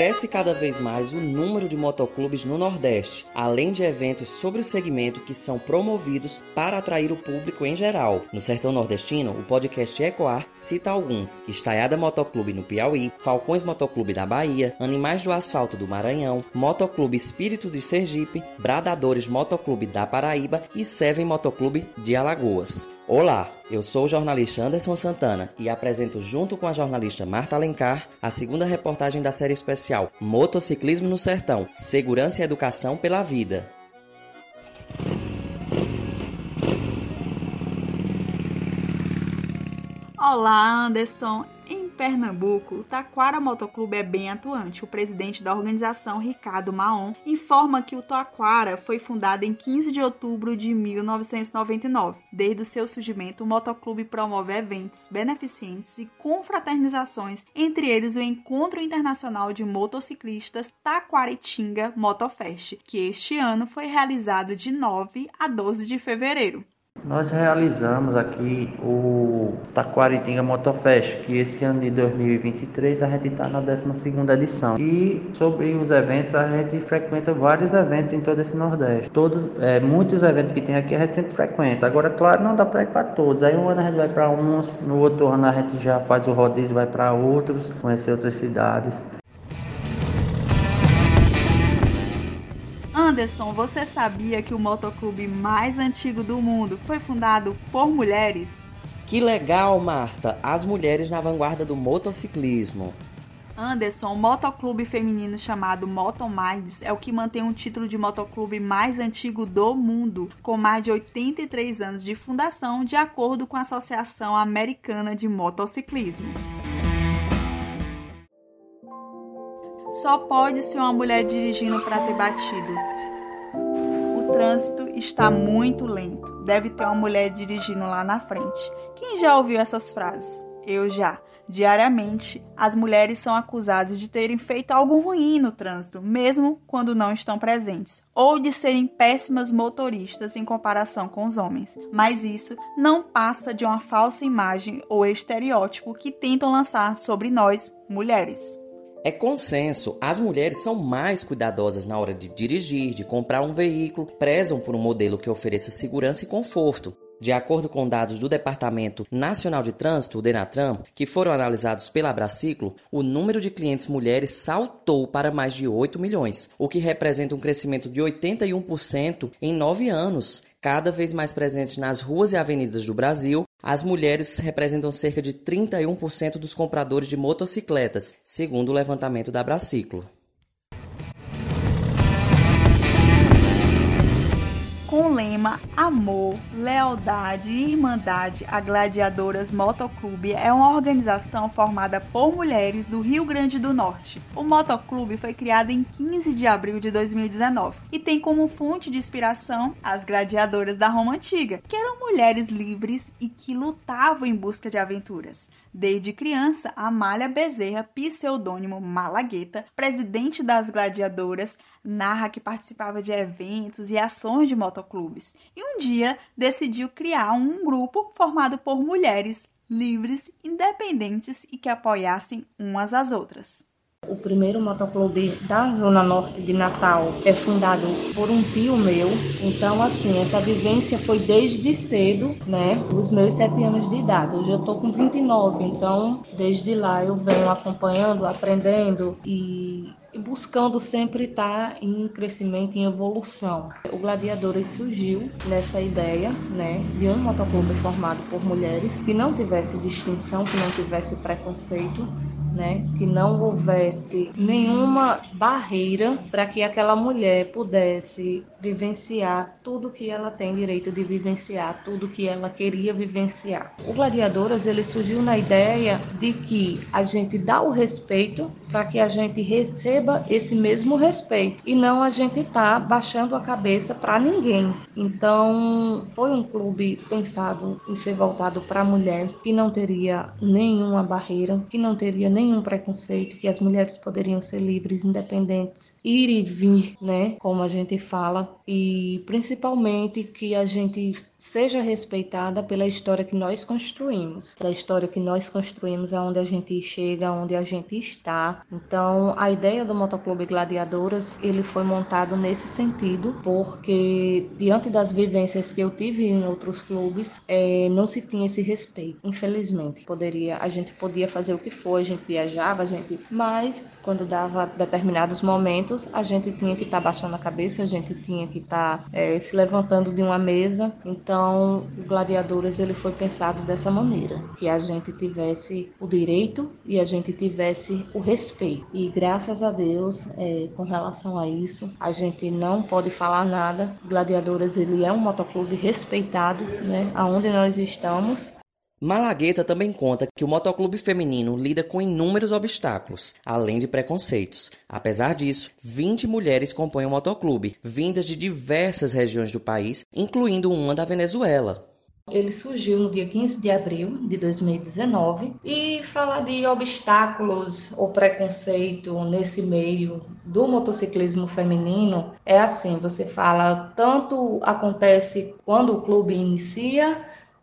cresce cada vez mais o número de motoclubes no Nordeste, além de eventos sobre o segmento que são promovidos para atrair o público em geral. No sertão nordestino, o podcast Ecoar cita alguns: Estaiada Motoclube no Piauí, Falcões Motoclube da Bahia, Animais do Asfalto do Maranhão, Motoclube Espírito de Sergipe, Bradadores Motoclube da Paraíba e Seven Motoclube de Alagoas. Olá, eu sou o jornalista Anderson Santana e apresento junto com a jornalista Marta Alencar a segunda reportagem da série especial Motociclismo no Sertão, Segurança e Educação pela Vida. Olá, Anderson. Pernambuco, o Taquara Motoclube é bem atuante. O presidente da organização, Ricardo Maon, informa que o Taquara foi fundado em 15 de outubro de 1999. Desde o seu surgimento, o motoclube promove eventos beneficentes e confraternizações, entre eles o Encontro Internacional de Motociclistas Taquaritinga Motofest, que este ano foi realizado de 9 a 12 de fevereiro. Nós realizamos aqui o Taquaritinga Motofest, que esse ano de 2023 a gente está na 12 edição. E sobre os eventos, a gente frequenta vários eventos em todo esse Nordeste. Todos, é, muitos eventos que tem aqui a gente sempre frequenta. Agora, claro, não dá para ir para todos. Aí um ano a gente vai para uns, no outro ano a gente já faz o rodízio, vai para outros, conhecer outras cidades. Anderson, você sabia que o motoclube mais antigo do mundo foi fundado por mulheres? Que legal, Marta! As mulheres na vanguarda do motociclismo. Anderson, o motoclube feminino chamado Motominds é o que mantém o título de motoclube mais antigo do mundo, com mais de 83 anos de fundação, de acordo com a Associação Americana de Motociclismo. Só pode ser uma mulher dirigindo para ter batido trânsito está muito lento. Deve ter uma mulher dirigindo lá na frente. Quem já ouviu essas frases? Eu já. Diariamente, as mulheres são acusadas de terem feito algo ruim no trânsito, mesmo quando não estão presentes, ou de serem péssimas motoristas em comparação com os homens. Mas isso não passa de uma falsa imagem ou estereótipo que tentam lançar sobre nós, mulheres. É consenso, as mulheres são mais cuidadosas na hora de dirigir, de comprar um veículo, prezam por um modelo que ofereça segurança e conforto. De acordo com dados do Departamento Nacional de Trânsito, o que foram analisados pela Braciclo, o número de clientes mulheres saltou para mais de 8 milhões, o que representa um crescimento de 81% em nove anos. Cada vez mais presentes nas ruas e avenidas do Brasil, as mulheres representam cerca de 31% dos compradores de motocicletas, segundo o levantamento da Braciclo. Lema Amor, Lealdade e Irmandade a Gladiadoras Motoclube é uma organização formada por mulheres do Rio Grande do Norte. O Motoclube foi criado em 15 de abril de 2019 e tem como fonte de inspiração as gladiadoras da Roma Antiga, que eram mulheres livres e que lutavam em busca de aventuras. Desde criança, Amália Bezerra, pseudônimo Malagueta, presidente das gladiadoras, narra que participava de eventos e ações de motoclubes e um dia decidiu criar um grupo formado por mulheres livres, independentes e que apoiassem umas às outras. O primeiro motoclube da Zona Norte de Natal é fundado por um tio meu. Então, assim, essa vivência foi desde cedo, né? Dos meus sete anos de idade. Hoje eu tô com 29, então desde lá eu venho acompanhando, aprendendo e e buscando sempre estar em crescimento, em evolução. O Gladiadores surgiu nessa ideia, né, de um motoclube formado por mulheres que não tivesse distinção, que não tivesse preconceito, né? Que não houvesse nenhuma barreira para que aquela mulher pudesse vivenciar tudo que ela tem direito de vivenciar, tudo que ela queria vivenciar. O Gladiadoras ele surgiu na ideia de que a gente dá o respeito para que a gente receba esse mesmo respeito e não a gente tá baixando a cabeça para ninguém. Então, foi um clube pensado em ser voltado para a mulher que não teria nenhuma barreira, que não teria nenhum preconceito, que as mulheres poderiam ser livres, independentes, ir e vir, né, como a gente fala, e principalmente que a gente seja respeitada pela história que nós construímos, da história que nós construímos aonde a gente chega, aonde a gente está. Então, a ideia do Motoclube Gladiadoras, ele foi montado nesse sentido, porque diante das vivências que eu tive em outros clubes, é, não se tinha esse respeito. Infelizmente, poderia, a gente podia fazer o que for, a gente viajava, a gente, mas quando dava determinados momentos, a gente tinha que estar tá baixando a cabeça, a gente tinha que estar tá, é, se levantando de uma mesa. Então, o Gladiadores ele foi pensado dessa maneira, que a gente tivesse o direito e a gente tivesse o respeito. E graças a Deus, é, com relação a isso, a gente não pode falar nada. Gladiadores ele é um motoclube respeitado, né? Aonde nós estamos, Malagueta também conta que o motoclube feminino lida com inúmeros obstáculos, além de preconceitos. Apesar disso, 20 mulheres compõem o motoclube, vindas de diversas regiões do país, incluindo uma da Venezuela. Ele surgiu no dia 15 de abril de 2019 e falar de obstáculos ou preconceito nesse meio do motociclismo feminino é assim, você fala tanto acontece quando o clube inicia,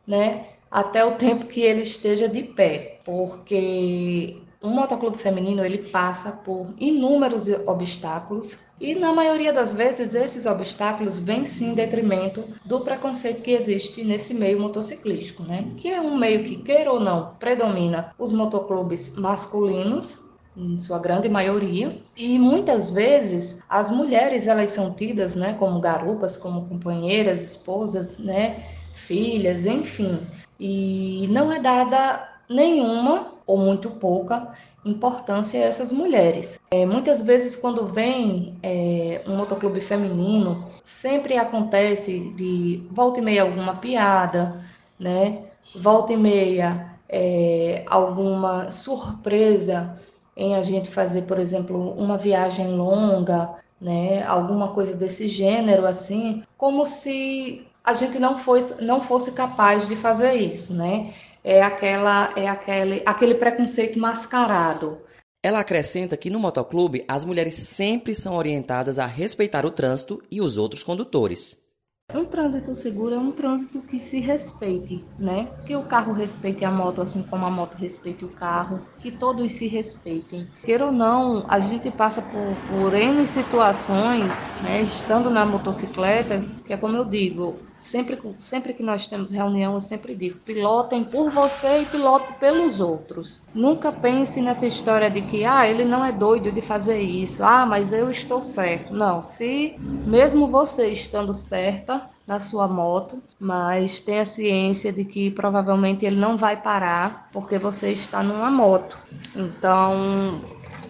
né? Até o tempo que ele esteja de pé, porque um motoclube feminino ele passa por inúmeros obstáculos e na maioria das vezes esses obstáculos vêm sim em detrimento do preconceito que existe nesse meio motociclístico, né? Que é um meio que queira ou não predomina os motoclubes masculinos em sua grande maioria, e muitas vezes as mulheres elas são tidas, né, como garupas, como companheiras, esposas, né, filhas, enfim, e não é dada nenhuma ou muito pouca importância a essas mulheres. É, muitas vezes, quando vem é, um motoclube feminino, sempre acontece de volta e meia alguma piada, né? Volta e meia é, alguma surpresa em a gente fazer, por exemplo, uma viagem longa, né? Alguma coisa desse gênero assim, como se a gente não, foi, não fosse capaz de fazer isso, né? É, aquela, é aquele, aquele preconceito mascarado. Ela acrescenta que no motoclube as mulheres sempre são orientadas a respeitar o trânsito e os outros condutores. Um trânsito seguro é um trânsito que se respeite, né? Que o carro respeite a moto assim como a moto respeite o carro, que todos se respeitem. Queira ou não, a gente passa por, por N situações, né? Estando na motocicleta, que é como eu digo, Sempre, sempre que nós temos reunião, eu sempre digo: pilotem por você e pilotem pelos outros. Nunca pense nessa história de que, ah, ele não é doido de fazer isso, ah, mas eu estou certo. Não, se mesmo você estando certa na sua moto, mas tenha ciência de que provavelmente ele não vai parar porque você está numa moto. Então,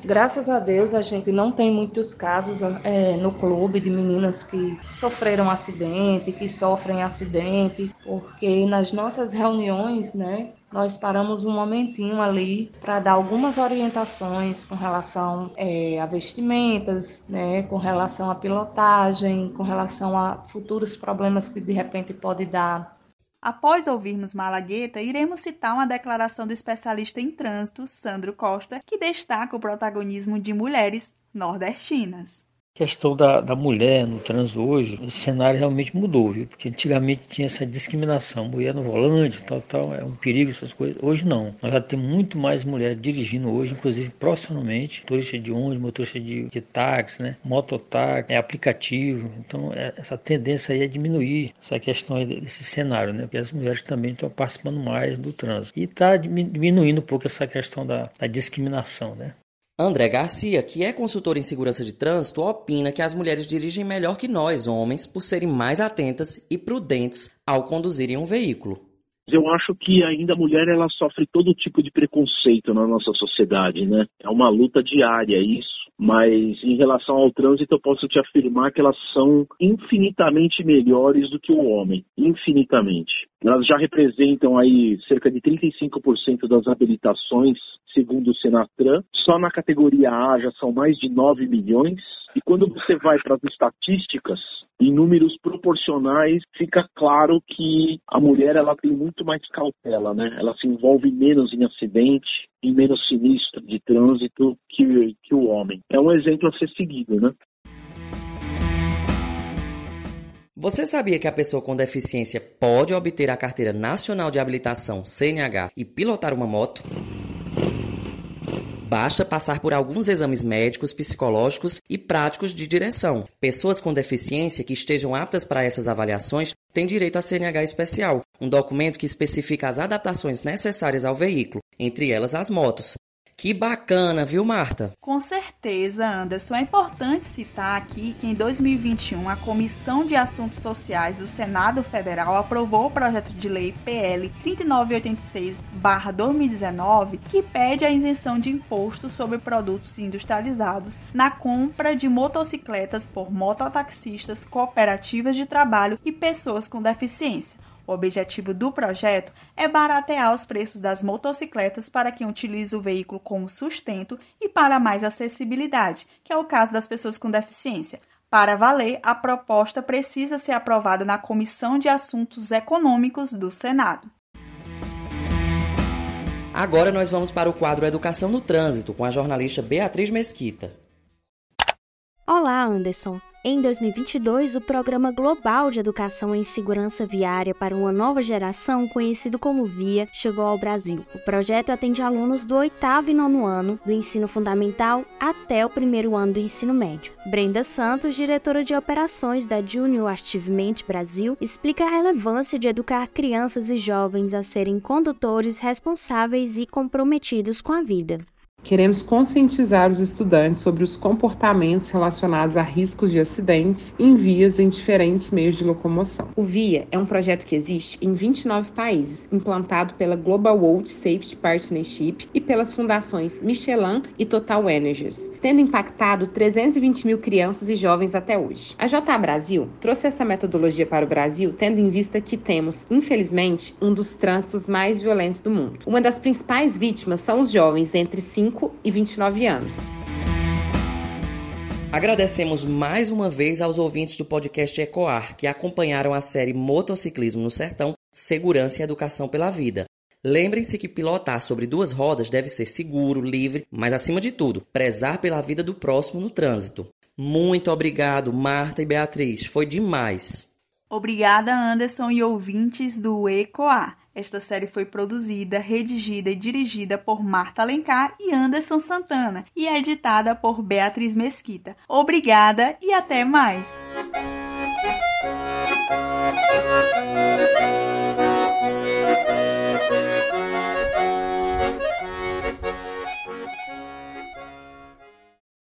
Graças a Deus a gente não tem muitos casos é, no clube de meninas que sofreram acidente, que sofrem acidente, porque nas nossas reuniões, né, nós paramos um momentinho ali para dar algumas orientações com relação é, a vestimentas, né, com relação à pilotagem, com relação a futuros problemas que de repente pode dar. Após ouvirmos Malagueta, iremos citar uma declaração do especialista em trânsito, Sandro Costa, que destaca o protagonismo de mulheres nordestinas questão da, da mulher no trânsito hoje, o cenário realmente mudou, viu? Porque antigamente tinha essa discriminação, mulher no volante, tal, tal, é um perigo essas coisas. Hoje não. Nós já temos muito mais mulheres dirigindo hoje, inclusive profissionalmente, motorista de ônibus, motorista de, de táxi, né? Mototáxi, é aplicativo. Então, é, essa tendência aí é diminuir essa questão desse cenário, né? Porque as mulheres também estão participando mais do trânsito. E está diminuindo um pouco essa questão da, da discriminação, né? André Garcia, que é consultor em segurança de trânsito, opina que as mulheres dirigem melhor que nós, homens, por serem mais atentas e prudentes ao conduzirem um veículo. Eu acho que ainda a mulher ela sofre todo tipo de preconceito na nossa sociedade, né? É uma luta diária isso. Mas em relação ao trânsito, eu posso te afirmar que elas são infinitamente melhores do que o homem, infinitamente. Elas já representam aí cerca de 35% das habilitações, segundo o Senatran. Só na categoria A já são mais de 9 milhões. E quando você vai para as estatísticas, em números proporcionais, fica claro que a mulher ela tem muito mais cautela, né? Ela se envolve menos em acidente, em menos sinistro de trânsito que, que o homem. É um exemplo a ser seguido, né? Você sabia que a pessoa com deficiência pode obter a Carteira Nacional de Habilitação CNH e pilotar uma moto? Basta passar por alguns exames médicos, psicológicos e práticos de direção. Pessoas com deficiência que estejam aptas para essas avaliações têm direito a CNH especial, um documento que especifica as adaptações necessárias ao veículo, entre elas as motos. Que bacana, viu, Marta? Com certeza, Anderson. É importante citar aqui que em 2021 a Comissão de Assuntos Sociais do Senado Federal aprovou o projeto de lei PL 3986-2019 que pede a isenção de imposto sobre produtos industrializados na compra de motocicletas por mototaxistas, cooperativas de trabalho e pessoas com deficiência. O objetivo do projeto é baratear os preços das motocicletas para quem utiliza o veículo como sustento e para mais acessibilidade, que é o caso das pessoas com deficiência. Para valer, a proposta precisa ser aprovada na Comissão de Assuntos Econômicos do Senado. Agora nós vamos para o quadro Educação no Trânsito com a jornalista Beatriz Mesquita. Olá, Anderson. Em 2022, o Programa Global de Educação em Segurança Viária para uma Nova Geração, conhecido como VIA, chegou ao Brasil. O projeto atende alunos do oitavo e nono ano do ensino fundamental até o primeiro ano do ensino médio. Brenda Santos, diretora de operações da Junior Achievement Brasil, explica a relevância de educar crianças e jovens a serem condutores responsáveis e comprometidos com a vida. Queremos conscientizar os estudantes sobre os comportamentos relacionados a riscos de acidentes em vias em diferentes meios de locomoção. O VIA é um projeto que existe em 29 países, implantado pela Global Road Safety Partnership e pelas fundações Michelin e Total Energies, tendo impactado 320 mil crianças e jovens até hoje. A JA Brasil trouxe essa metodologia para o Brasil, tendo em vista que temos, infelizmente, um dos trânsitos mais violentos do mundo. Uma das principais vítimas são os jovens entre 5 25 e 29 anos. Agradecemos mais uma vez aos ouvintes do podcast Ecoar que acompanharam a série Motociclismo no Sertão Segurança e Educação pela Vida. Lembrem-se que pilotar sobre duas rodas deve ser seguro, livre, mas acima de tudo, prezar pela vida do próximo no trânsito. Muito obrigado, Marta e Beatriz, foi demais. Obrigada, Anderson e ouvintes do ECOA. Esta série foi produzida, redigida e dirigida por Marta Alencar e Anderson Santana e é editada por Beatriz Mesquita. Obrigada e até mais!